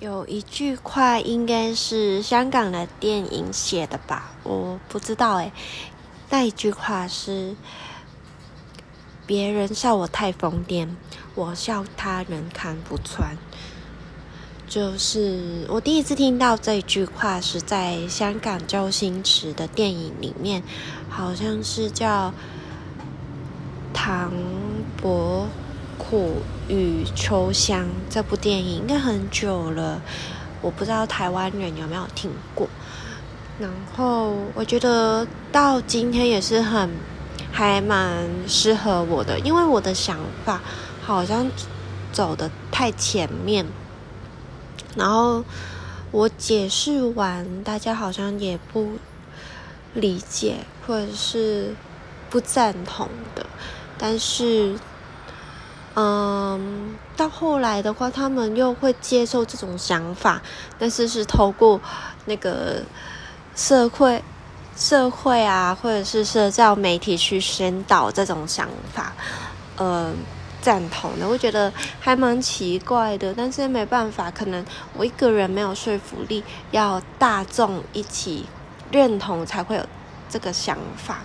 有一句话应该是香港的电影写的吧？我不知道诶。那一句话是：别人笑我太疯癫，我笑他人看不穿。就是我第一次听到这句话是在香港周星驰的电影里面，好像是叫《唐伯苦与秋香》这部电影，应该很久了，我不知道台湾人有没有听过。然后我觉得到今天也是很还蛮适合我的，因为我的想法好像走的太前面。然后我解释完，大家好像也不理解或者是不赞同的。但是，嗯，到后来的话，他们又会接受这种想法，但是是透过那个社会、社会啊，或者是社交媒体去宣导这种想法，嗯。赞同的，我觉得还蛮奇怪的，但是没办法，可能我一个人没有说服力，要大众一起认同才会有这个想法。